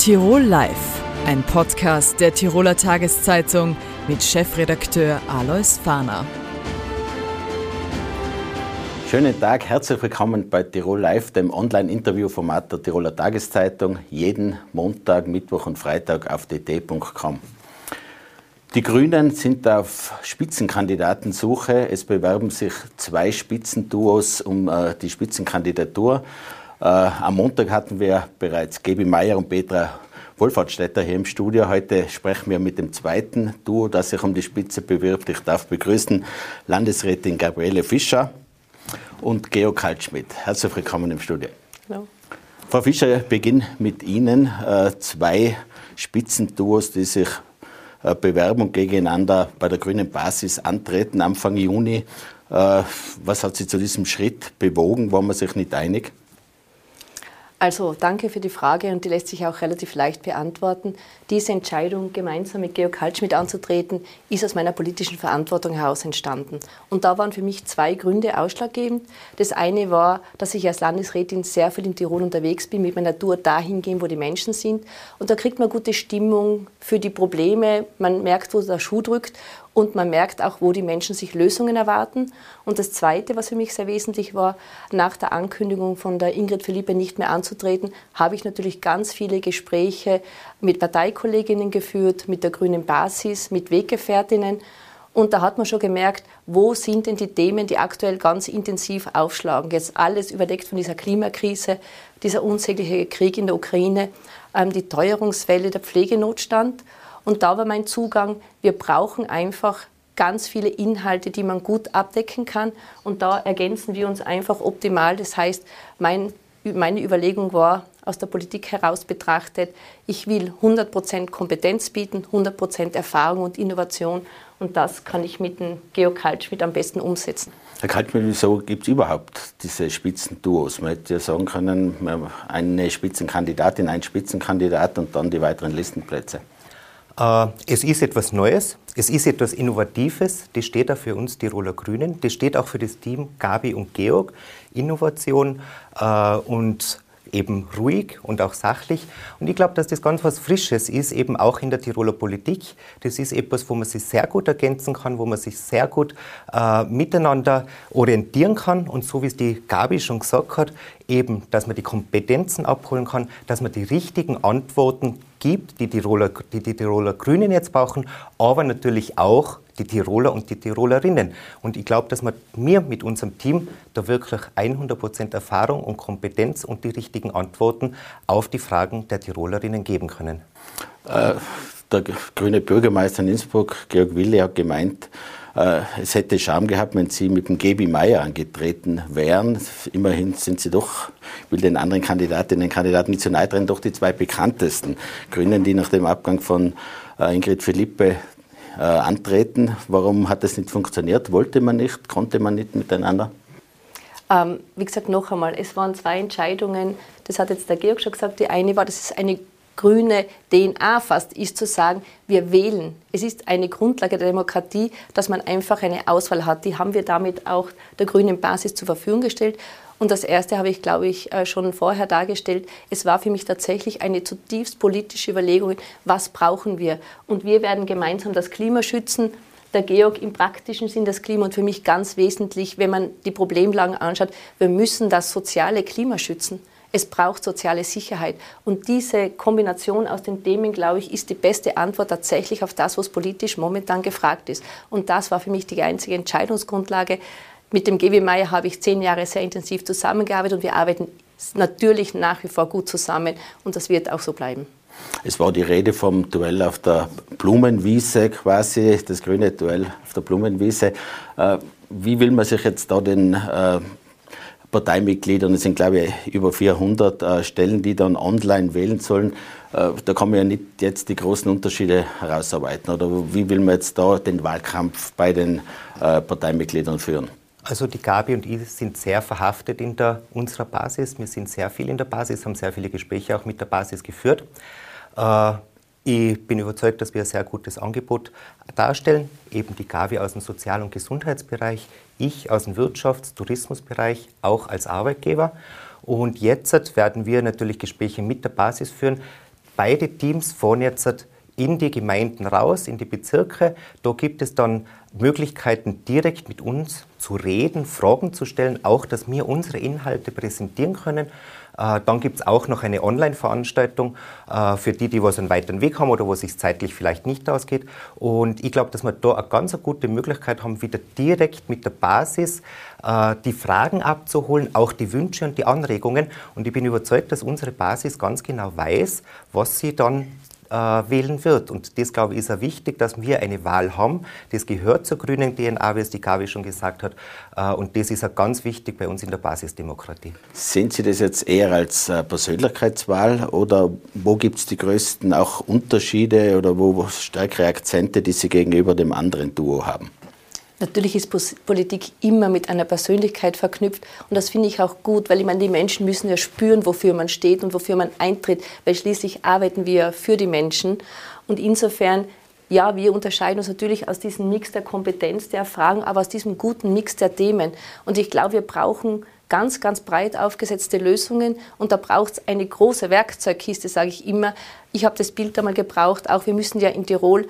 Tirol Live, ein Podcast der Tiroler Tageszeitung mit Chefredakteur Alois Fahner. Schönen Tag, herzlich willkommen bei Tirol Live, dem Online-Interview-Format der Tiroler Tageszeitung, jeden Montag, Mittwoch und Freitag auf dt.com. Die Grünen sind auf Spitzenkandidatensuche. Es bewerben sich zwei Spitzenduos um äh, die Spitzenkandidatur. Äh, am Montag hatten wir bereits Gebi Meyer und Petra Wohlfahrtsstädter hier im Studio. Heute sprechen wir mit dem zweiten Duo, das sich um die Spitze bewirbt. Ich darf begrüßen Landesrätin Gabriele Fischer und Georg Kaltschmidt. Herzlich willkommen im Studio. Hallo. Frau Fischer, ich beginne mit Ihnen. Äh, zwei Spitzenduos, die sich äh, Bewerbung gegeneinander bei der grünen Basis antreten Anfang Juni. Was hat Sie zu diesem Schritt bewogen? War man sich nicht einig? Also danke für die Frage und die lässt sich auch relativ leicht beantworten. Diese Entscheidung, gemeinsam mit Georg Kaltschmidt anzutreten, ist aus meiner politischen Verantwortung heraus entstanden. Und da waren für mich zwei Gründe ausschlaggebend. Das eine war, dass ich als Landesrätin sehr viel in Tirol unterwegs bin, mit meiner Tour dahin gehen, wo die Menschen sind. Und da kriegt man gute Stimmung für die Probleme, man merkt, wo der Schuh drückt und man merkt auch, wo die Menschen sich Lösungen erwarten. Und das Zweite, was für mich sehr wesentlich war, nach der Ankündigung von der Ingrid Philippe nicht mehr anzutreten, habe ich natürlich ganz viele Gespräche mit Parteikolleginnen geführt, mit der grünen Basis, mit Weggefährtinnen. Und da hat man schon gemerkt, wo sind denn die Themen, die aktuell ganz intensiv aufschlagen. Jetzt alles überdeckt von dieser Klimakrise, dieser unsägliche Krieg in der Ukraine, ähm, die Teuerungswelle, der Pflegenotstand. Und da war mein Zugang, wir brauchen einfach ganz viele Inhalte, die man gut abdecken kann. Und da ergänzen wir uns einfach optimal. Das heißt, mein, meine Überlegung war, aus der Politik heraus betrachtet, ich will 100% Kompetenz bieten, 100% Erfahrung und Innovation. Und das kann ich mit dem Georg Kaltschmidt am besten umsetzen. Herr Kaltschmidt, wieso gibt es überhaupt diese Spitzenduos? Man hätte ja sagen können, eine Spitzenkandidatin, ein Spitzenkandidat und dann die weiteren Listenplätze. Äh, es ist etwas Neues, es ist etwas Innovatives, das steht auch für uns Tiroler Grünen, das steht auch für das Team Gabi und Georg. Innovation äh, und eben ruhig und auch sachlich. Und ich glaube, dass das ganz was Frisches ist, eben auch in der Tiroler Politik. Das ist etwas, wo man sich sehr gut ergänzen kann, wo man sich sehr gut äh, miteinander orientieren kann. Und so wie es die Gabi schon gesagt hat, eben, dass man die Kompetenzen abholen kann, dass man die richtigen Antworten gibt, die, Tiroler, die die Tiroler Grünen jetzt brauchen, aber natürlich auch die Tiroler und die Tirolerinnen. Und ich glaube, dass wir mit unserem Team da wirklich 100% Erfahrung und Kompetenz und die richtigen Antworten auf die Fragen der Tirolerinnen geben können. Äh, der grüne Bürgermeister in Innsbruck, Georg Wille, hat gemeint, äh, es hätte Scham gehabt, wenn Sie mit dem Gebi Meier angetreten wären. Immerhin sind Sie doch, ich will den anderen Kandidatinnen und Kandidaten nicht zu nahe treten, doch die zwei bekanntesten Grünen, die nach dem Abgang von äh, Ingrid Philippe äh, antreten. Warum hat das nicht funktioniert? Wollte man nicht? Konnte man nicht miteinander? Ähm, wie gesagt, noch einmal, es waren zwei Entscheidungen. Das hat jetzt der Georg schon gesagt. Die eine war, das ist eine grüne DNA fast ist zu sagen, wir wählen. Es ist eine Grundlage der Demokratie, dass man einfach eine Auswahl hat. Die haben wir damit auch der grünen Basis zur Verfügung gestellt. Und das Erste habe ich, glaube ich, äh, schon vorher dargestellt. Es war für mich tatsächlich eine zutiefst politische Überlegung, was brauchen wir? Und wir werden gemeinsam das Klima schützen. Der Georg im praktischen Sinn das Klima und für mich ganz wesentlich, wenn man die Problemlagen anschaut, wir müssen das soziale Klima schützen. Es braucht soziale Sicherheit. Und diese Kombination aus den Themen, glaube ich, ist die beste Antwort tatsächlich auf das, was politisch momentan gefragt ist. Und das war für mich die einzige Entscheidungsgrundlage. Mit dem GW Meier habe ich zehn Jahre sehr intensiv zusammengearbeitet und wir arbeiten natürlich nach wie vor gut zusammen und das wird auch so bleiben. Es war die Rede vom Duell auf der Blumenwiese quasi, das grüne Duell auf der Blumenwiese. Äh, wie will man sich jetzt da den äh, Parteimitgliedern, es sind glaube ich über 400 äh, Stellen, die dann online wählen sollen. Da kann man ja nicht jetzt die großen Unterschiede herausarbeiten. Oder wie will man jetzt da den Wahlkampf bei den Parteimitgliedern führen? Also die Gabi und ich sind sehr verhaftet in der, unserer Basis. Wir sind sehr viel in der Basis, haben sehr viele Gespräche auch mit der Basis geführt. Äh, ich bin überzeugt, dass wir ein sehr gutes Angebot darstellen. Eben die Gavi aus dem Sozial- und Gesundheitsbereich, ich aus dem Wirtschafts-, Tourismusbereich, auch als Arbeitgeber. Und jetzt werden wir natürlich Gespräche mit der Basis führen. beide Teams fahren jetzt in die Gemeinden raus, in die Bezirke. Da gibt es dann Möglichkeiten, direkt mit uns zu reden, Fragen zu stellen, auch dass wir unsere Inhalte präsentieren können. Äh, dann gibt es auch noch eine Online-Veranstaltung äh, für die, die was einen weiteren Weg haben oder wo es sich zeitlich vielleicht nicht ausgeht. Und ich glaube, dass wir da eine ganz gute Möglichkeit haben, wieder direkt mit der Basis äh, die Fragen abzuholen, auch die Wünsche und die Anregungen. Und ich bin überzeugt, dass unsere Basis ganz genau weiß, was sie dann äh, wählen wird. Und das, glaube ich, ist auch wichtig, dass wir eine Wahl haben. Das gehört zur grünen DNA, wie es die Gabi schon gesagt hat. Äh, und das ist auch ganz wichtig bei uns in der Basisdemokratie. Sehen Sie das jetzt eher als äh, Persönlichkeitswahl oder wo gibt es die größten auch Unterschiede oder wo stärkere Akzente, die Sie gegenüber dem anderen Duo haben? Natürlich ist Politik immer mit einer Persönlichkeit verknüpft und das finde ich auch gut, weil ich meine, die Menschen müssen ja spüren, wofür man steht und wofür man eintritt, weil schließlich arbeiten wir für die Menschen und insofern ja, wir unterscheiden uns natürlich aus diesem Mix der Kompetenz, der Fragen, aber aus diesem guten Mix der Themen. Und ich glaube, wir brauchen ganz, ganz breit aufgesetzte Lösungen und da braucht es eine große Werkzeugkiste, sage ich immer. Ich habe das Bild einmal gebraucht, auch wir müssen ja in Tirol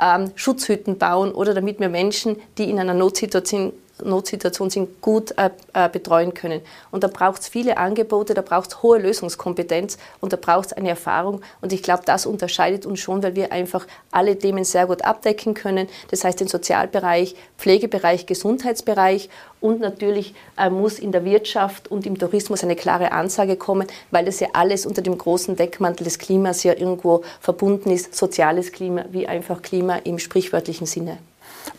ähm, Schutzhütten bauen oder damit wir Menschen, die in einer Notsituation Notsituation sind, gut äh, äh, betreuen können. Und da braucht es viele Angebote, da braucht es hohe Lösungskompetenz und da braucht es eine Erfahrung. Und ich glaube, das unterscheidet uns schon, weil wir einfach alle Themen sehr gut abdecken können. Das heißt den Sozialbereich, Pflegebereich, Gesundheitsbereich und natürlich äh, muss in der Wirtschaft und im Tourismus eine klare Ansage kommen, weil das ja alles unter dem großen Deckmantel des Klimas ja irgendwo verbunden ist, soziales Klima wie einfach Klima im sprichwörtlichen Sinne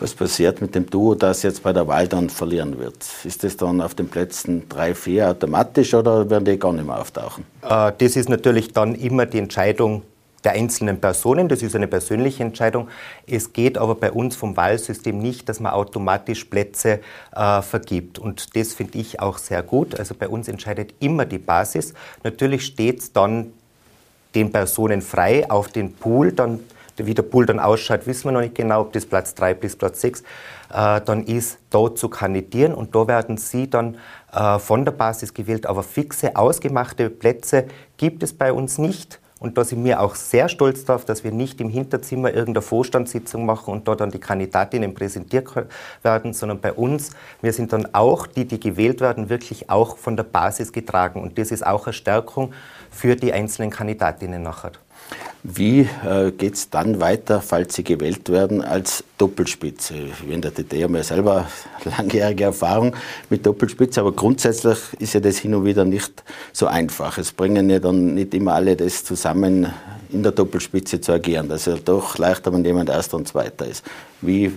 was passiert mit dem Duo, das jetzt bei der Wahl dann verlieren wird? Ist das dann auf den Plätzen 3, 4 automatisch oder werden die gar nicht mehr auftauchen? Äh, das ist natürlich dann immer die Entscheidung der einzelnen Personen. Das ist eine persönliche Entscheidung. Es geht aber bei uns vom Wahlsystem nicht, dass man automatisch Plätze äh, vergibt. Und das finde ich auch sehr gut. Also bei uns entscheidet immer die Basis. Natürlich steht es dann den Personen frei, auf den Pool dann wie der Pool dann ausschaut, wissen wir noch nicht genau, ob das Platz 3 bis Platz 6 äh, dann ist, dort zu kandidieren. Und da werden Sie dann äh, von der Basis gewählt. Aber fixe, ausgemachte Plätze gibt es bei uns nicht. Und da sind wir auch sehr stolz darauf, dass wir nicht im Hinterzimmer irgendeine Vorstandssitzung machen und dort dann die Kandidatinnen präsentiert werden, sondern bei uns, wir sind dann auch, die, die gewählt werden, wirklich auch von der Basis getragen. Und das ist auch eine Stärkung für die einzelnen Kandidatinnen nachher. Wie äh, geht es dann weiter, falls Sie gewählt werden, als Doppelspitze? Wir in der DT haben ja selber langjährige Erfahrung mit Doppelspitze, aber grundsätzlich ist ja das hin und wieder nicht so einfach. Es bringen ja dann nicht immer alle das zusammen, in der Doppelspitze zu agieren. Das ist ja doch leichter, wenn jemand Erster und Zweiter ist. Wie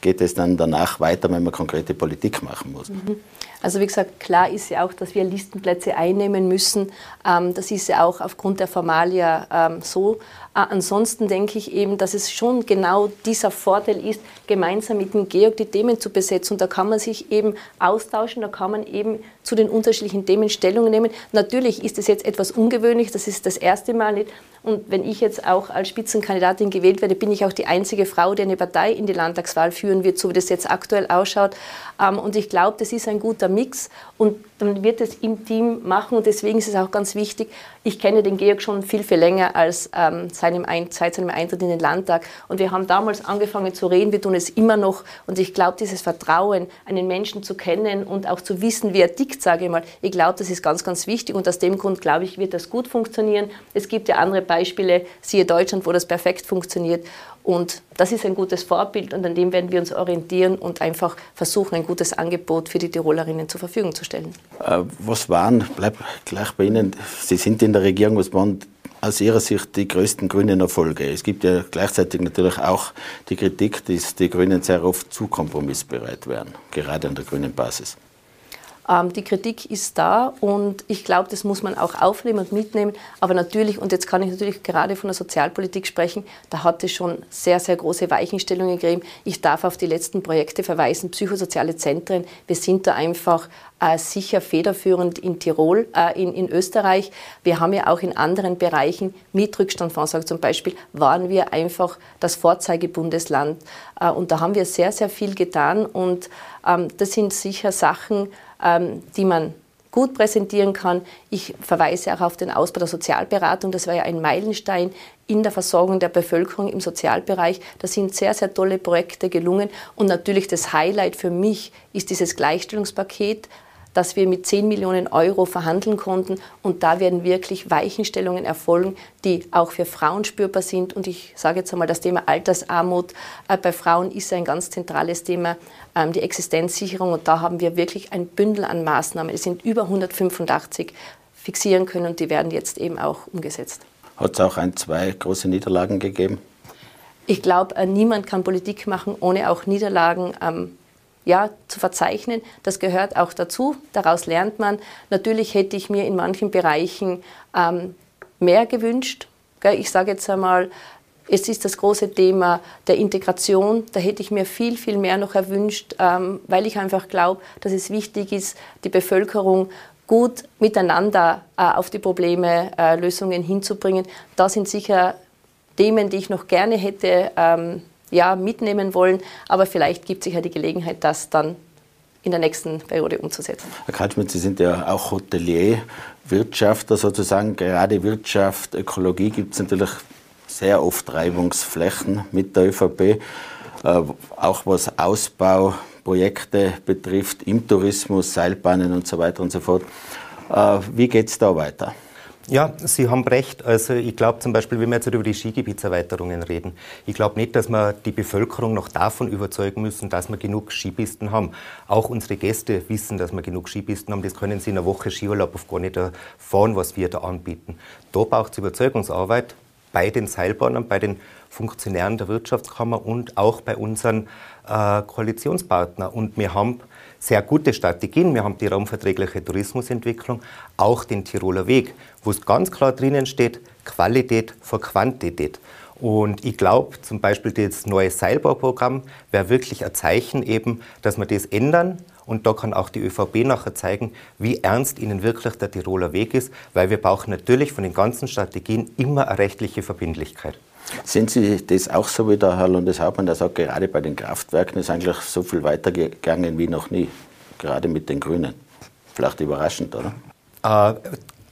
geht es dann danach weiter, wenn man konkrete Politik machen muss? Mhm. Also wie gesagt, klar ist ja auch, dass wir Listenplätze einnehmen müssen. Ähm, das ist ja auch aufgrund der Formalia ähm, so. Äh, ansonsten denke ich eben, dass es schon genau dieser Vorteil ist, gemeinsam mit dem Georg die Themen zu besetzen. Und da kann man sich eben austauschen, da kann man eben zu den unterschiedlichen Themen Stellung nehmen. Natürlich ist es jetzt etwas ungewöhnlich, das ist das erste Mal nicht. Und wenn ich jetzt auch als Spitzenkandidatin gewählt werde, bin ich auch die einzige Frau, die eine Partei in die Landtagswahl führen wird, so wie das jetzt aktuell ausschaut. Ähm, und ich glaube, das ist ein guter Mix und dann wird es im Team machen und deswegen ist es auch ganz wichtig. Ich kenne den Georg schon viel, viel länger als ähm, seinem Ein seit seinem Eintritt in den Landtag und wir haben damals angefangen zu reden, wir tun es immer noch und ich glaube, dieses Vertrauen, einen Menschen zu kennen und auch zu wissen, wie er tickt, sage ich mal, ich glaube, das ist ganz, ganz wichtig und aus dem Grund, glaube ich, wird das gut funktionieren. Es gibt ja andere Beispiele, siehe Deutschland, wo das perfekt funktioniert und das ist ein gutes Vorbild und an dem werden wir uns orientieren und einfach versuchen, ein gutes Angebot für die Tirolerinnen zur Verfügung zu stellen. Äh, was waren, bleib gleich bei Ihnen, Sie sind in der Regierung, was waren aus Ihrer Sicht die größten grünen Erfolge? Es gibt ja gleichzeitig natürlich auch die Kritik, dass die Grünen sehr oft zu kompromissbereit wären, gerade an der grünen Basis. Ähm, die Kritik ist da und ich glaube, das muss man auch aufnehmen und mitnehmen. Aber natürlich, und jetzt kann ich natürlich gerade von der Sozialpolitik sprechen, da hat es schon sehr, sehr große Weichenstellungen gegeben. Ich darf auf die letzten Projekte verweisen, psychosoziale Zentren. Wir sind da einfach sicher federführend in Tirol, äh, in, in Österreich. Wir haben ja auch in anderen Bereichen mit Rückstandfonds, zum Beispiel, waren wir einfach das Vorzeigebundesland. Äh, und da haben wir sehr, sehr viel getan. Und ähm, das sind sicher Sachen, ähm, die man gut präsentieren kann. Ich verweise auch auf den Ausbau der Sozialberatung. Das war ja ein Meilenstein in der Versorgung der Bevölkerung im Sozialbereich. Da sind sehr, sehr tolle Projekte gelungen. Und natürlich das Highlight für mich ist dieses Gleichstellungspaket, dass wir mit 10 Millionen Euro verhandeln konnten. Und da werden wirklich Weichenstellungen erfolgen, die auch für Frauen spürbar sind. Und ich sage jetzt einmal, das Thema Altersarmut äh, bei Frauen ist ein ganz zentrales Thema, ähm, die Existenzsicherung. Und da haben wir wirklich ein Bündel an Maßnahmen. Es sind über 185 fixieren können und die werden jetzt eben auch umgesetzt. Hat es auch ein, zwei große Niederlagen gegeben? Ich glaube, äh, niemand kann Politik machen, ohne auch Niederlagen ähm, ja, zu verzeichnen. Das gehört auch dazu. Daraus lernt man. Natürlich hätte ich mir in manchen Bereichen ähm, mehr gewünscht. Ich sage jetzt einmal, es ist das große Thema der Integration. Da hätte ich mir viel, viel mehr noch erwünscht, ähm, weil ich einfach glaube, dass es wichtig ist, die Bevölkerung gut miteinander äh, auf die Probleme äh, Lösungen hinzubringen. Da sind sicher Themen, die ich noch gerne hätte ähm, ja, mitnehmen wollen. Aber vielleicht gibt sich ja die Gelegenheit, das dann in der nächsten Periode umzusetzen. Herr Kaltschmidt, Sie sind ja auch Hotelier, Wirtschafter sozusagen. Gerade Wirtschaft, Ökologie gibt es natürlich sehr oft Reibungsflächen mit der ÖVP. Äh, auch was Ausbauprojekte betrifft, im Tourismus, Seilbahnen und so weiter und so fort. Äh, wie geht es da weiter? Ja, Sie haben recht. Also ich glaube zum Beispiel, wenn wir jetzt über die Skigebietserweiterungen reden, ich glaube nicht, dass wir die Bevölkerung noch davon überzeugen müssen, dass wir genug Skipisten haben. Auch unsere Gäste wissen, dass wir genug Skipisten haben. Das können sie in einer Woche Skiurlaub auf gar nicht erfahren, was wir da anbieten. Da braucht es Überzeugungsarbeit bei den Seilbahnern, bei den Funktionären der Wirtschaftskammer und auch bei unseren äh, Koalitionspartnern. Und wir haben sehr gute Strategien. Wir haben die raumverträgliche Tourismusentwicklung, auch den Tiroler Weg, wo es ganz klar drinnen steht, Qualität vor Quantität. Und ich glaube, zum Beispiel das neue Seilbauprogramm wäre wirklich ein Zeichen eben, dass wir das ändern. Und da kann auch die ÖVP nachher zeigen, wie ernst ihnen wirklich der Tiroler Weg ist, weil wir brauchen natürlich von den ganzen Strategien immer eine rechtliche Verbindlichkeit. Sehen Sie das auch so wie der Herr Landeshauptmann, der sagt, gerade bei den Kraftwerken ist eigentlich so viel weitergegangen wie noch nie, gerade mit den Grünen? Vielleicht überraschend, oder? Äh,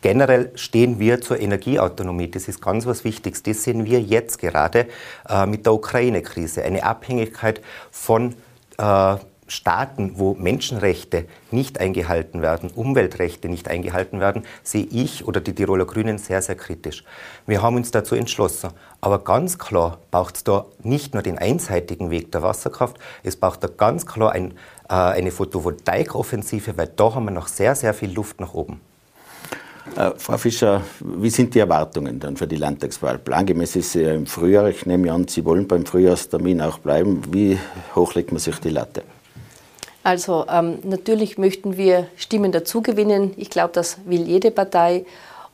generell stehen wir zur Energieautonomie. Das ist ganz was Wichtiges. Das sehen wir jetzt gerade äh, mit der Ukraine-Krise. Eine Abhängigkeit von äh, Staaten, wo Menschenrechte nicht eingehalten werden, Umweltrechte nicht eingehalten werden, sehe ich oder die Tiroler Grünen sehr, sehr kritisch. Wir haben uns dazu entschlossen. Aber ganz klar braucht es da nicht nur den einseitigen Weg der Wasserkraft, es braucht da ganz klar ein, äh, eine Photovoltaikoffensive, weil da haben wir noch sehr, sehr viel Luft nach oben. Äh, Frau Fischer, wie sind die Erwartungen dann für die Landtagswahl? Plangemäß ist sie ja im Frühjahr. Ich nehme an, Sie wollen beim Frühjahrstermin auch bleiben. Wie hoch legt man sich die Latte? Also ähm, natürlich möchten wir Stimmen dazugewinnen. Ich glaube, das will jede Partei.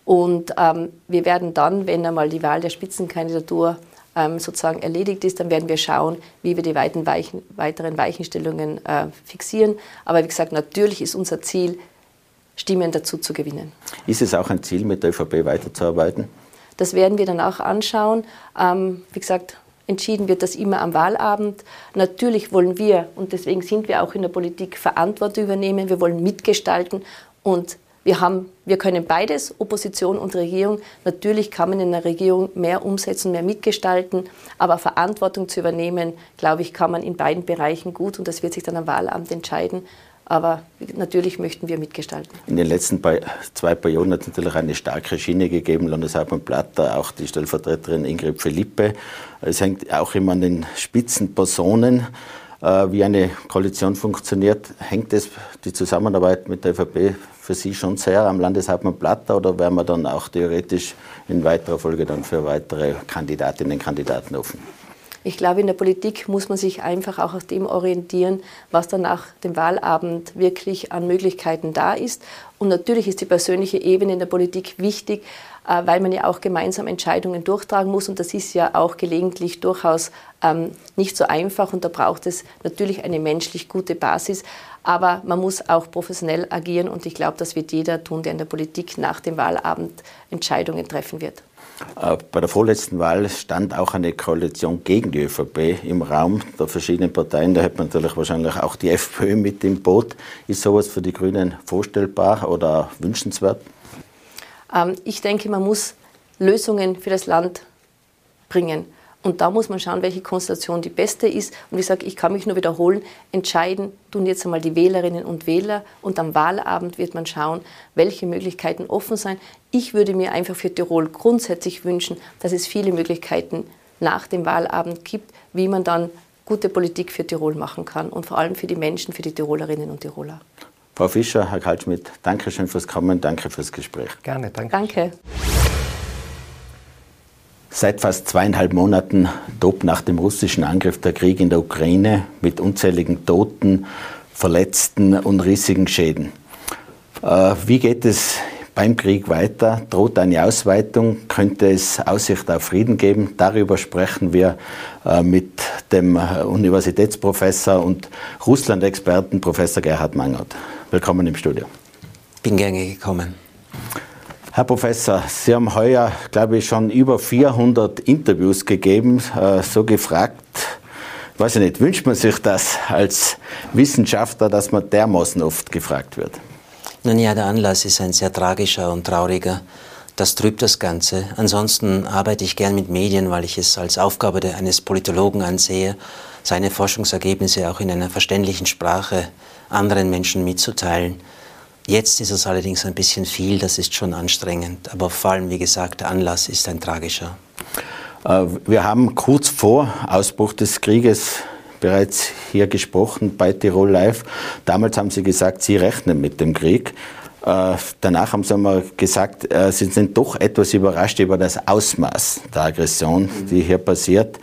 Und ähm, wir werden dann, wenn einmal die Wahl der Spitzenkandidatur ähm, sozusagen erledigt ist, dann werden wir schauen, wie wir die weiten Weichen, weiteren Weichenstellungen äh, fixieren. Aber wie gesagt, natürlich ist unser Ziel, Stimmen dazu zu gewinnen. Ist es auch ein Ziel, mit der ÖVP weiterzuarbeiten? Das werden wir dann auch anschauen. Ähm, wie gesagt, Entschieden wird das immer am Wahlabend. Natürlich wollen wir, und deswegen sind wir auch in der Politik, Verantwortung übernehmen. Wir wollen mitgestalten und wir, haben, wir können beides, Opposition und Regierung. Natürlich kann man in der Regierung mehr umsetzen, mehr mitgestalten, aber Verantwortung zu übernehmen, glaube ich, kann man in beiden Bereichen gut und das wird sich dann am Wahlamt entscheiden. Aber natürlich möchten wir mitgestalten. In den letzten zwei Perioden hat es natürlich eine starke Schiene gegeben. Landeshauptmann Platter, auch die Stellvertreterin Ingrid Philippe. Es hängt auch immer an den Spitzenpersonen, äh, wie eine Koalition funktioniert. Hängt es die Zusammenarbeit mit der ÖVP für Sie schon sehr am Landeshauptmann Platter oder wären wir dann auch theoretisch in weiterer Folge dann für weitere Kandidatinnen und Kandidaten offen? Ich glaube, in der Politik muss man sich einfach auch auf dem orientieren, was dann nach dem Wahlabend wirklich an Möglichkeiten da ist. Und natürlich ist die persönliche Ebene in der Politik wichtig, äh, weil man ja auch gemeinsam Entscheidungen durchtragen muss. Und das ist ja auch gelegentlich durchaus ähm, nicht so einfach. Und da braucht es natürlich eine menschlich gute Basis. Aber man muss auch professionell agieren. Und ich glaube, das wird jeder tun, der in der Politik nach dem Wahlabend Entscheidungen treffen wird. Äh, bei der vorletzten Wahl stand auch eine Koalition gegen die ÖVP im Raum der verschiedenen Parteien. Da hätte man natürlich wahrscheinlich auch die FPÖ mit im Boot. Ist sowas für die Grünen vorstellbar oder wünschenswert? Ähm, ich denke, man muss Lösungen für das Land bringen. Und da muss man schauen, welche Konstellation die beste ist. Und ich sage, ich kann mich nur wiederholen, entscheiden tun jetzt einmal die Wählerinnen und Wähler. Und am Wahlabend wird man schauen, welche Möglichkeiten offen sein. Ich würde mir einfach für Tirol grundsätzlich wünschen, dass es viele Möglichkeiten nach dem Wahlabend gibt, wie man dann gute Politik für Tirol machen kann und vor allem für die Menschen, für die Tirolerinnen und Tiroler. Frau Fischer, Herr Kaltschmidt, danke schön fürs Kommen, danke fürs Gespräch. Gerne, danke. Danke. Seit fast zweieinhalb Monaten tobt nach dem russischen Angriff der Krieg in der Ukraine mit unzähligen Toten, Verletzten und riesigen Schäden. Äh, wie geht es beim Krieg weiter? Droht eine Ausweitung? Könnte es Aussicht auf Frieden geben? Darüber sprechen wir äh, mit dem Universitätsprofessor und Russland-Experten Professor Gerhard Mangert. Willkommen im Studio. Bin gerne gekommen. Herr Professor, Sie haben heuer, glaube ich, schon über 400 Interviews gegeben, äh, so gefragt. Weiß ich nicht, wünscht man sich das als Wissenschaftler, dass man dermaßen oft gefragt wird? Nun ja, der Anlass ist ein sehr tragischer und trauriger. Das trübt das Ganze. Ansonsten arbeite ich gern mit Medien, weil ich es als Aufgabe eines Politologen ansehe, seine Forschungsergebnisse auch in einer verständlichen Sprache anderen Menschen mitzuteilen. Jetzt ist es allerdings ein bisschen viel, das ist schon anstrengend. Aber vor allem, wie gesagt, der Anlass ist ein tragischer. Äh, wir haben kurz vor Ausbruch des Krieges bereits hier gesprochen bei Tirol Live. Damals haben Sie gesagt, Sie rechnen mit dem Krieg. Äh, danach haben Sie einmal gesagt, äh, Sie sind doch etwas überrascht über das Ausmaß der Aggression, die hier passiert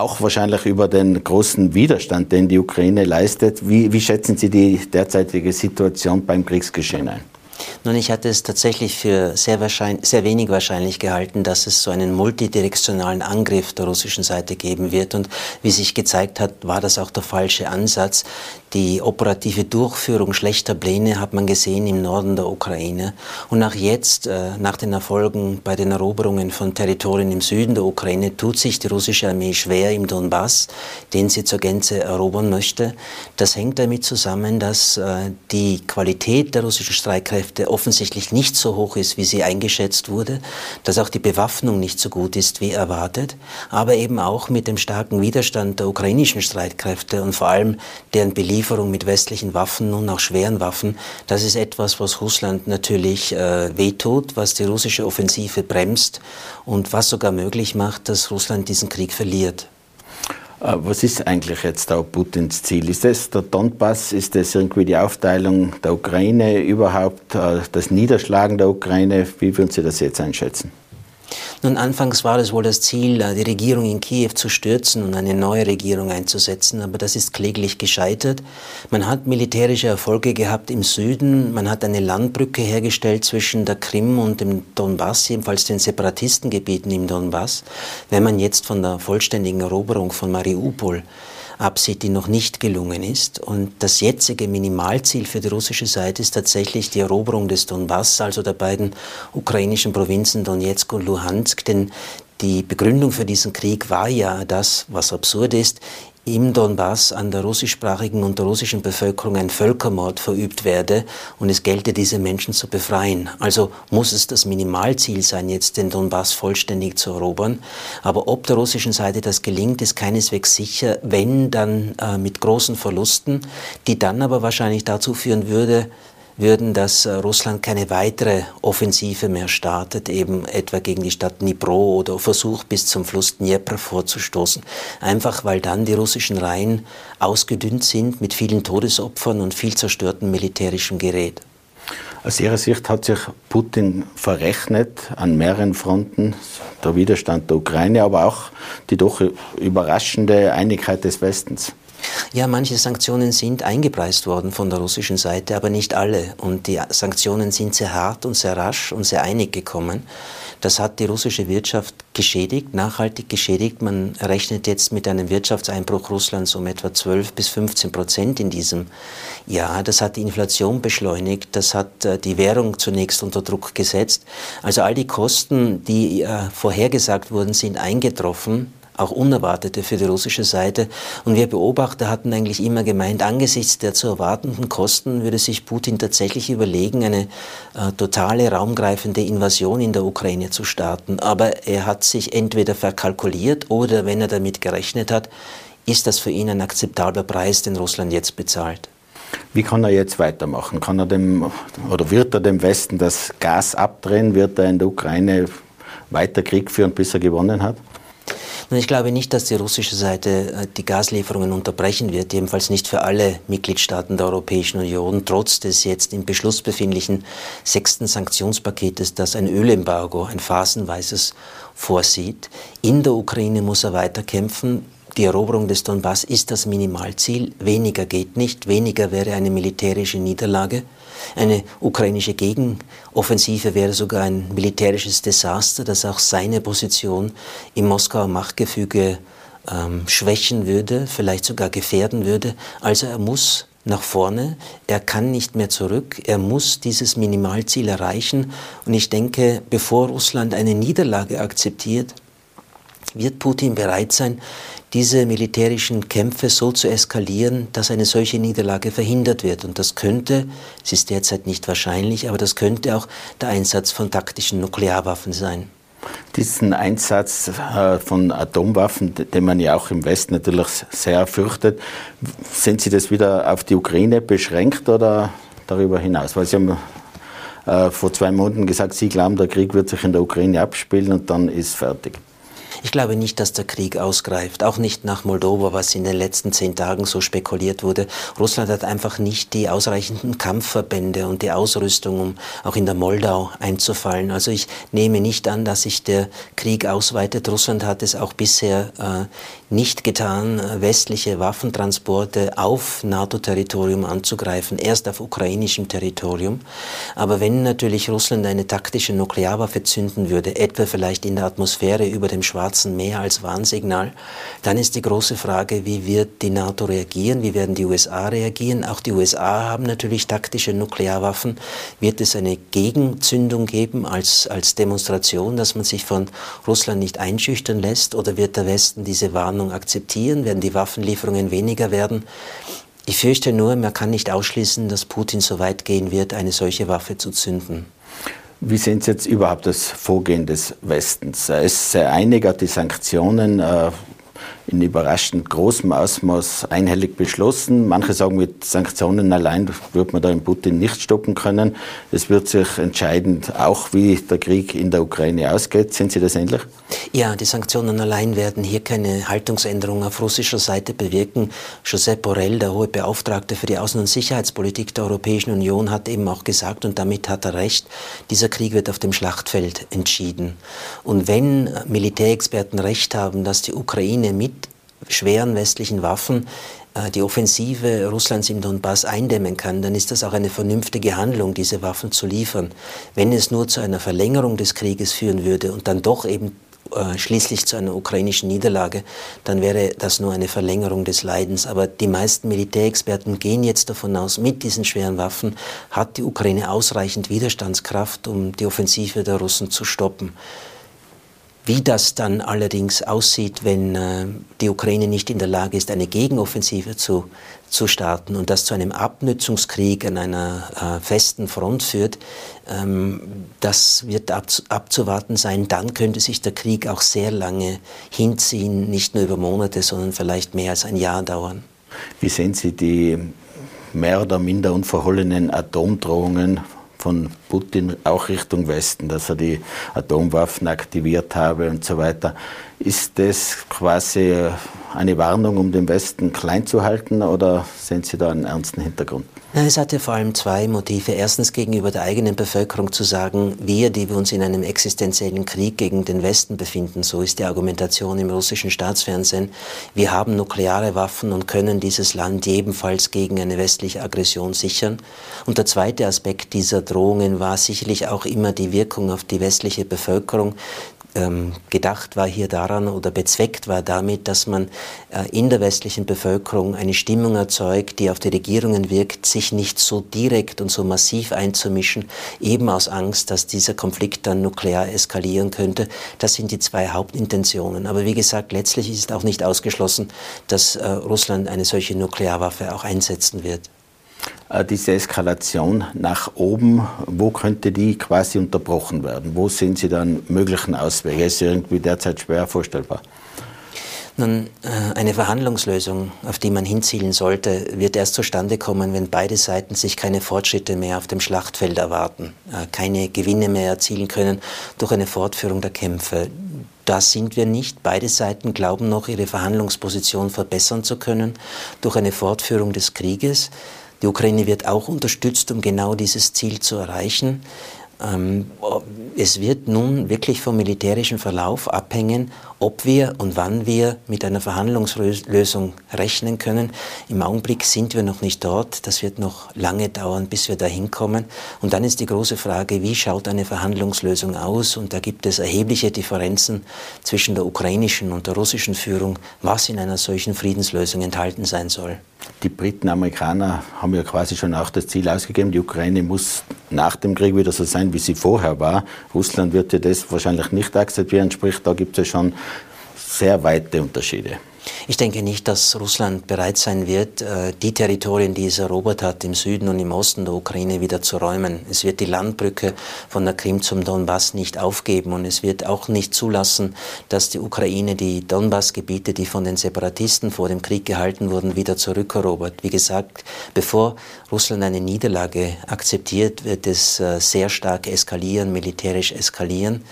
auch wahrscheinlich über den großen Widerstand, den die Ukraine leistet. Wie, wie schätzen Sie die derzeitige Situation beim Kriegsgeschehen ein? Nun, ich hatte es tatsächlich für sehr, sehr wenig wahrscheinlich gehalten, dass es so einen multidirektionalen Angriff der russischen Seite geben wird. Und wie sich gezeigt hat, war das auch der falsche Ansatz. Die operative Durchführung schlechter Pläne hat man gesehen im Norden der Ukraine. Und nach jetzt, äh, nach den Erfolgen bei den Eroberungen von Territorien im Süden der Ukraine, tut sich die russische Armee schwer im Donbass, den sie zur Gänze erobern möchte. Das hängt damit zusammen, dass äh, die Qualität der russischen Streitkräfte offensichtlich nicht so hoch ist, wie sie eingeschätzt wurde, dass auch die Bewaffnung nicht so gut ist wie erwartet, aber eben auch mit dem starken Widerstand der ukrainischen Streitkräfte und vor allem deren Belieferung mit westlichen Waffen, nun auch schweren Waffen, das ist etwas, was Russland natürlich äh, wehtut, was die russische Offensive bremst und was sogar möglich macht, dass Russland diesen Krieg verliert. Äh, was ist eigentlich jetzt da Putins Ziel? Ist das der Donbass? Ist das irgendwie die Aufteilung der Ukraine überhaupt? Äh, das Niederschlagen der Ukraine? Wie würden Sie das jetzt einschätzen? Nun, anfangs war es wohl das Ziel, die Regierung in Kiew zu stürzen und eine neue Regierung einzusetzen, aber das ist kläglich gescheitert. Man hat militärische Erfolge gehabt im Süden, man hat eine Landbrücke hergestellt zwischen der Krim und dem Donbass, jedenfalls den Separatistengebieten im Donbass. Wenn man jetzt von der vollständigen Eroberung von Mariupol absieht, die noch nicht gelungen ist. Und das jetzige Minimalziel für die russische Seite ist tatsächlich die Eroberung des Donbass, also der beiden ukrainischen Provinzen Donetsk und Luhansk. Denn die Begründung für diesen Krieg war ja das, was absurd ist, im Donbass an der russischsprachigen und der russischen Bevölkerung ein Völkermord verübt werde und es gelte, diese Menschen zu befreien. Also muss es das Minimalziel sein, jetzt den Donbass vollständig zu erobern. Aber ob der russischen Seite das gelingt, ist keineswegs sicher, wenn dann äh, mit großen Verlusten, die dann aber wahrscheinlich dazu führen würde, würden, dass äh, Russland keine weitere Offensive mehr startet, eben etwa gegen die Stadt Dnipro oder versucht bis zum Fluss Dnieper vorzustoßen. Einfach weil dann die russischen Reihen ausgedünnt sind mit vielen Todesopfern und viel zerstörtem militärischem Gerät. Aus Ihrer Sicht hat sich Putin verrechnet an mehreren Fronten, der Widerstand der Ukraine, aber auch die doch überraschende Einigkeit des Westens. Ja, manche Sanktionen sind eingepreist worden von der russischen Seite, aber nicht alle. Und die Sanktionen sind sehr hart und sehr rasch und sehr einig gekommen. Das hat die russische Wirtschaft geschädigt, nachhaltig geschädigt. Man rechnet jetzt mit einem Wirtschaftseinbruch Russlands um etwa 12 bis 15 Prozent in diesem Jahr. Das hat die Inflation beschleunigt, das hat äh, die Währung zunächst unter Druck gesetzt. Also all die Kosten, die äh, vorhergesagt wurden, sind eingetroffen auch unerwartete für die russische Seite. Und wir Beobachter hatten eigentlich immer gemeint, angesichts der zu erwartenden Kosten würde sich Putin tatsächlich überlegen, eine äh, totale raumgreifende Invasion in der Ukraine zu starten. Aber er hat sich entweder verkalkuliert oder, wenn er damit gerechnet hat, ist das für ihn ein akzeptabler Preis, den Russland jetzt bezahlt. Wie kann er jetzt weitermachen? Kann er dem oder wird er dem Westen das Gas abdrehen? Wird er in der Ukraine weiter Krieg führen, bis er gewonnen hat? Ich glaube nicht, dass die russische Seite äh, die Gaslieferungen unterbrechen wird, jedenfalls nicht für alle Mitgliedstaaten der Europäischen Union, trotz des jetzt im Beschluss befindlichen sechsten Sanktionspaketes, das ein Ölembargo, ein phasenweises vorsieht. In der Ukraine muss er weiter kämpfen. Die Eroberung des Donbass ist das Minimalziel. Weniger geht nicht. Weniger wäre eine militärische Niederlage. Eine ukrainische Gegenoffensive wäre sogar ein militärisches Desaster, das auch seine Position im Moskauer Machtgefüge ähm, schwächen würde, vielleicht sogar gefährden würde. Also er muss nach vorne, er kann nicht mehr zurück, er muss dieses Minimalziel erreichen. Und ich denke, bevor Russland eine Niederlage akzeptiert, wird Putin bereit sein, diese militärischen Kämpfe so zu eskalieren, dass eine solche Niederlage verhindert wird. Und das könnte, es ist derzeit nicht wahrscheinlich, aber das könnte auch der Einsatz von taktischen Nuklearwaffen sein. Diesen Einsatz äh, von Atomwaffen, den man ja auch im Westen natürlich sehr fürchtet, sind Sie das wieder auf die Ukraine beschränkt oder darüber hinaus? Weil Sie haben äh, vor zwei Monaten gesagt, Sie glauben, der Krieg wird sich in der Ukraine abspielen und dann ist fertig. Ich glaube nicht, dass der Krieg ausgreift, auch nicht nach Moldova, was in den letzten zehn Tagen so spekuliert wurde. Russland hat einfach nicht die ausreichenden Kampfverbände und die Ausrüstung, um auch in der Moldau einzufallen. Also ich nehme nicht an, dass sich der Krieg ausweitet. Russland hat es auch bisher äh, nicht getan, westliche Waffentransporte auf NATO-Territorium anzugreifen, erst auf ukrainischem Territorium. Aber wenn natürlich Russland eine taktische Nuklearwaffe zünden würde, etwa vielleicht in der Atmosphäre über dem Schwarzen Meer als Warnsignal, dann ist die große Frage, wie wird die NATO reagieren, wie werden die USA reagieren. Auch die USA haben natürlich taktische Nuklearwaffen. Wird es eine Gegenzündung geben als, als Demonstration, dass man sich von Russland nicht einschüchtern lässt oder wird der Westen diese Warnung akzeptieren, werden die Waffenlieferungen weniger werden. Ich fürchte nur, man kann nicht ausschließen, dass Putin so weit gehen wird, eine solche Waffe zu zünden. Wie sehen Sie jetzt überhaupt das Vorgehen des Westens? Er ist sehr einig, hat die Sanktionen äh, in überraschend großem Ausmaß einhellig beschlossen. Manche sagen, mit Sanktionen allein wird man da in Putin nicht stoppen können. Es wird sich entscheidend auch, wie der Krieg in der Ukraine ausgeht. Sehen Sie das ähnlich? Ja, die Sanktionen allein werden hier keine Haltungsänderung auf russischer Seite bewirken. Josep Borrell, der hohe Beauftragte für die Außen- und Sicherheitspolitik der Europäischen Union, hat eben auch gesagt, und damit hat er recht, dieser Krieg wird auf dem Schlachtfeld entschieden. Und wenn Militärexperten recht haben, dass die Ukraine mit schweren westlichen Waffen äh, die Offensive Russlands im Donbass eindämmen kann, dann ist das auch eine vernünftige Handlung, diese Waffen zu liefern. Wenn es nur zu einer Verlängerung des Krieges führen würde und dann doch eben äh, schließlich zu einer ukrainischen Niederlage, dann wäre das nur eine Verlängerung des Leidens. Aber die meisten Militärexperten gehen jetzt davon aus, mit diesen schweren Waffen hat die Ukraine ausreichend Widerstandskraft, um die Offensive der Russen zu stoppen. Wie das dann allerdings aussieht, wenn äh, die Ukraine nicht in der Lage ist, eine Gegenoffensive zu, zu starten und das zu einem Abnützungskrieg an einer äh, festen Front führt, ähm, das wird abzu abzuwarten sein. Dann könnte sich der Krieg auch sehr lange hinziehen, nicht nur über Monate, sondern vielleicht mehr als ein Jahr dauern. Wie sehen Sie die mehr oder minder unverhohlenen Atomdrohungen von Putin auch Richtung Westen, dass er die Atomwaffen aktiviert habe und so weiter. Ist das quasi eine Warnung, um den Westen klein zu halten oder sehen Sie da einen ernsten Hintergrund? Es hat ja vor allem zwei Motive. Erstens gegenüber der eigenen Bevölkerung zu sagen, wir, die wir uns in einem existenziellen Krieg gegen den Westen befinden, so ist die Argumentation im russischen Staatsfernsehen, wir haben nukleare Waffen und können dieses Land ebenfalls gegen eine westliche Aggression sichern. Und der zweite Aspekt dieser Drohungen war sicherlich auch immer die Wirkung auf die westliche Bevölkerung, ähm, gedacht war hier daran oder bezweckt war damit, dass man äh, in der westlichen Bevölkerung eine Stimmung erzeugt, die auf die Regierungen wirkt, sich nicht so direkt und so massiv einzumischen, eben aus Angst, dass dieser Konflikt dann nuklear eskalieren könnte. Das sind die zwei Hauptintentionen. Aber wie gesagt, letztlich ist auch nicht ausgeschlossen, dass äh, Russland eine solche Nuklearwaffe auch einsetzen wird. Äh, diese Eskalation nach oben, wo könnte die quasi unterbrochen werden? Wo sehen Sie dann möglichen Auswege? Ist irgendwie derzeit schwer vorstellbar. Nun, äh, eine Verhandlungslösung, auf die man hinzielen sollte, wird erst zustande kommen, wenn beide Seiten sich keine Fortschritte mehr auf dem Schlachtfeld erwarten, äh, keine Gewinne mehr erzielen können durch eine Fortführung der Kämpfe. Da sind wir nicht. Beide Seiten glauben noch, ihre Verhandlungsposition verbessern zu können durch eine Fortführung des Krieges. Die Ukraine wird auch unterstützt, um genau dieses Ziel zu erreichen. Ähm, es wird nun wirklich vom militärischen Verlauf abhängen, ob wir und wann wir mit einer Verhandlungslösung rechnen können. Im Augenblick sind wir noch nicht dort. Das wird noch lange dauern, bis wir dahin kommen. Und dann ist die große Frage, wie schaut eine Verhandlungslösung aus? Und da gibt es erhebliche Differenzen zwischen der ukrainischen und der russischen Führung, was in einer solchen Friedenslösung enthalten sein soll. Die Briten, Amerikaner haben ja quasi schon auch das Ziel ausgegeben, die Ukraine muss nach dem Krieg wieder so sein, wie sie vorher war. Russland wird ja das wahrscheinlich nicht akzeptieren, sprich, da gibt es ja schon sehr weite Unterschiede. Ich denke nicht, dass Russland bereit sein wird, äh, die Territorien, die es erobert hat, im Süden und im Osten der Ukraine wieder zu räumen. Es wird die Landbrücke von der Krim zum Donbass nicht aufgeben und es wird auch nicht zulassen, dass die Ukraine die Donbassgebiete, die von den Separatisten vor dem Krieg gehalten wurden, wieder zurückerobert. Wie gesagt, bevor Russland eine Niederlage akzeptiert, wird es äh, sehr stark eskalieren, militärisch eskalieren.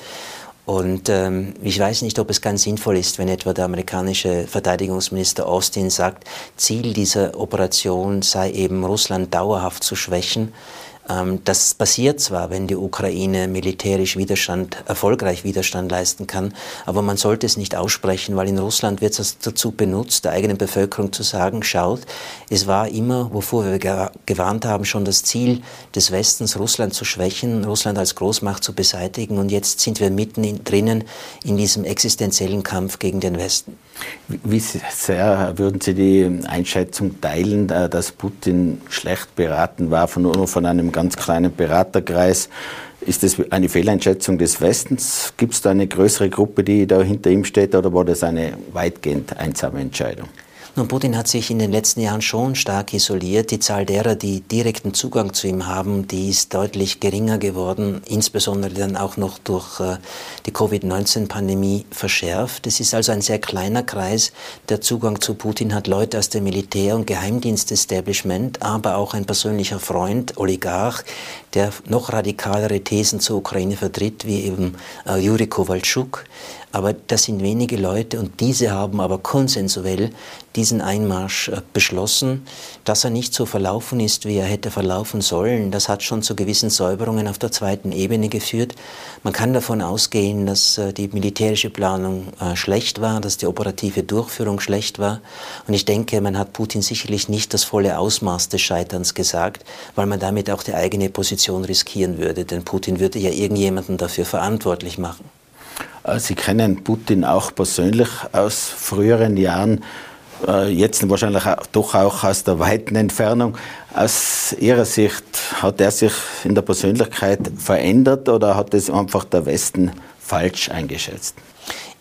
Und ähm, ich weiß nicht, ob es ganz sinnvoll ist, wenn etwa der amerikanische Verteidigungsminister Austin sagt, Ziel dieser Operation sei eben Russland dauerhaft zu schwächen. Ähm, das passiert zwar, wenn die Ukraine militärisch Widerstand, erfolgreich Widerstand leisten kann, aber man sollte es nicht aussprechen, weil in Russland wird es dazu benutzt, der eigenen Bevölkerung zu sagen, schaut, es war immer, wovor wir gewarnt haben, schon das Ziel des Westens, Russland zu schwächen, Russland als Großmacht zu beseitigen und jetzt sind wir mitten in, drinnen in diesem existenziellen Kampf gegen den Westen. Wie sehr würden Sie die Einschätzung teilen, dass Putin schlecht beraten war von nur von einem ganz kleinen Beraterkreis? Ist das eine Fehleinschätzung des Westens? Gibt es da eine größere Gruppe, die da hinter ihm steht, oder war das eine weitgehend einsame Entscheidung? Nun, Putin hat sich in den letzten Jahren schon stark isoliert. Die Zahl derer, die direkten Zugang zu ihm haben, die ist deutlich geringer geworden, insbesondere dann auch noch durch äh, die Covid-19-Pandemie verschärft. Es ist also ein sehr kleiner Kreis, der Zugang zu Putin hat. Leute aus dem Militär- und Geheimdienst-Establishment, aber auch ein persönlicher Freund, Oligarch, der noch radikalere Thesen zur Ukraine vertritt, wie eben äh, Juri Kowalczuk. Aber das sind wenige Leute und diese haben aber konsensuell diesen Einmarsch äh, beschlossen. Dass er nicht so verlaufen ist, wie er hätte verlaufen sollen, das hat schon zu gewissen Säuberungen auf der zweiten Ebene geführt. Man kann davon ausgehen, dass äh, die militärische Planung äh, schlecht war, dass die operative Durchführung schlecht war. Und ich denke, man hat Putin sicherlich nicht das volle Ausmaß des Scheiterns gesagt, weil man damit auch die eigene Position riskieren würde. Denn Putin würde ja irgendjemanden dafür verantwortlich machen. Äh, Sie kennen Putin auch persönlich aus früheren Jahren, äh, jetzt wahrscheinlich doch auch aus der weiten Entfernung. Aus Ihrer Sicht, hat er sich in der Persönlichkeit verändert oder hat es einfach der Westen falsch eingeschätzt?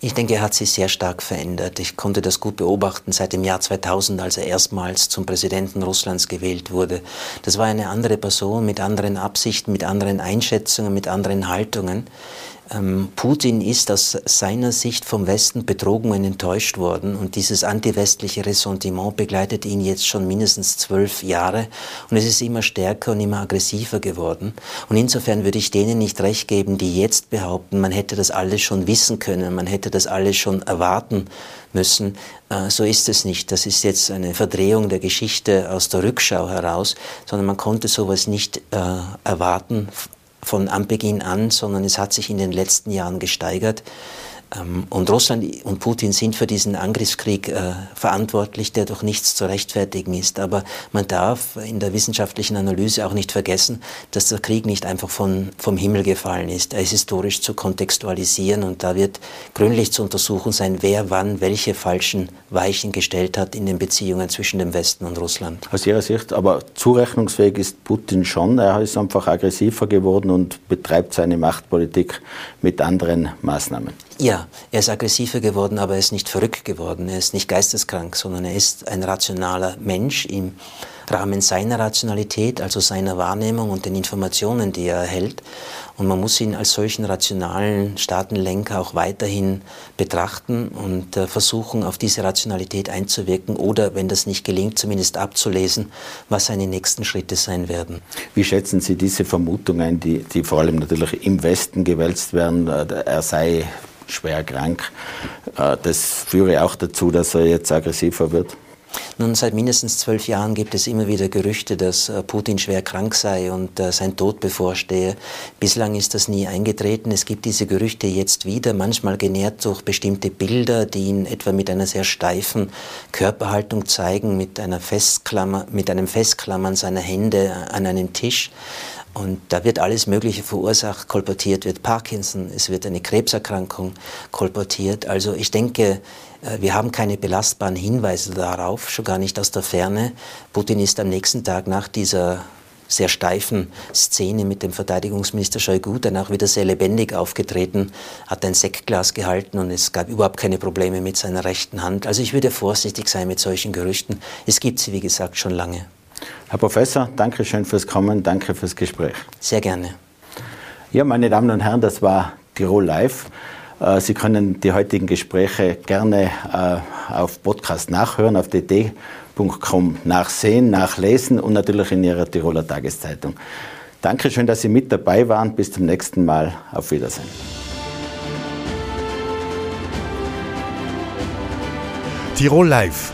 Ich denke, er hat sich sehr stark verändert. Ich konnte das gut beobachten seit dem Jahr 2000, als er erstmals zum Präsidenten Russlands gewählt wurde. Das war eine andere Person mit anderen Absichten, mit anderen Einschätzungen, mit anderen Haltungen. Ähm, Putin ist aus seiner Sicht vom Westen betrogen und enttäuscht worden und dieses antiwestliche Ressentiment begleitet ihn jetzt schon mindestens zwölf Jahre und es ist immer stärker und immer aggressiver geworden. Und insofern würde ich denen nicht recht geben, die jetzt behaupten, man hätte das alles schon wissen können, man hätte das alles schon erwarten müssen. Äh, so ist es nicht. Das ist jetzt eine Verdrehung der Geschichte aus der Rückschau heraus, sondern man konnte sowas nicht äh, erwarten von Anbeginn an, sondern es hat sich in den letzten Jahren gesteigert. Ähm, und Russland und Putin sind für diesen Angriffskrieg äh, verantwortlich, der durch nichts zu rechtfertigen ist. Aber man darf in der wissenschaftlichen Analyse auch nicht vergessen, dass der Krieg nicht einfach von, vom Himmel gefallen ist. Er ist historisch zu kontextualisieren und da wird gründlich zu untersuchen sein, wer wann welche falschen Weichen gestellt hat in den Beziehungen zwischen dem Westen und Russland. Aus Ihrer Sicht aber zurechnungsfähig ist Putin schon. Er ist einfach aggressiver geworden und betreibt seine Machtpolitik mit anderen Maßnahmen. Ja, er ist aggressiver geworden, aber er ist nicht verrückt geworden. Er ist nicht geisteskrank, sondern er ist ein rationaler Mensch im Rahmen seiner Rationalität, also seiner Wahrnehmung und den Informationen, die er erhält. Und man muss ihn als solchen rationalen Staatenlenker auch weiterhin betrachten und äh, versuchen, auf diese Rationalität einzuwirken oder, wenn das nicht gelingt, zumindest abzulesen, was seine nächsten Schritte sein werden. Wie schätzen Sie diese Vermutung ein, die, die vor allem natürlich im Westen gewälzt werden? Äh, er sei schwer krank. Äh, das führe auch dazu, dass er jetzt aggressiver wird. Nun, seit mindestens zwölf Jahren gibt es immer wieder Gerüchte, dass äh, Putin schwer krank sei und äh, sein Tod bevorstehe. Bislang ist das nie eingetreten. Es gibt diese Gerüchte jetzt wieder, manchmal genährt durch bestimmte Bilder, die ihn etwa mit einer sehr steifen Körperhaltung zeigen, mit, einer Festklammer, mit einem Festklammern seiner Hände an einem Tisch. Und da wird alles Mögliche verursacht, kolportiert wird Parkinson, es wird eine Krebserkrankung kolportiert. Also ich denke, äh, wir haben keine belastbaren Hinweise darauf, schon gar nicht aus der Ferne. Putin ist am nächsten Tag nach dieser sehr steifen Szene mit dem Verteidigungsminister Shoigu danach wieder sehr lebendig aufgetreten, hat ein Sektglas gehalten und es gab überhaupt keine Probleme mit seiner rechten Hand. Also ich würde vorsichtig sein mit solchen Gerüchten. Es gibt sie, wie gesagt, schon lange. Herr Professor, danke schön fürs Kommen, danke fürs Gespräch. Sehr gerne. Ja, meine Damen und Herren, das war Tirol Live. Äh, Sie können die heutigen Gespräche gerne äh, auf Podcast nachhören, auf dd.com nachsehen, nachlesen und natürlich in Ihrer Tiroler Tageszeitung. Dankeschön, dass Sie mit dabei waren. Bis zum nächsten Mal. Auf Wiedersehen. Tirol Live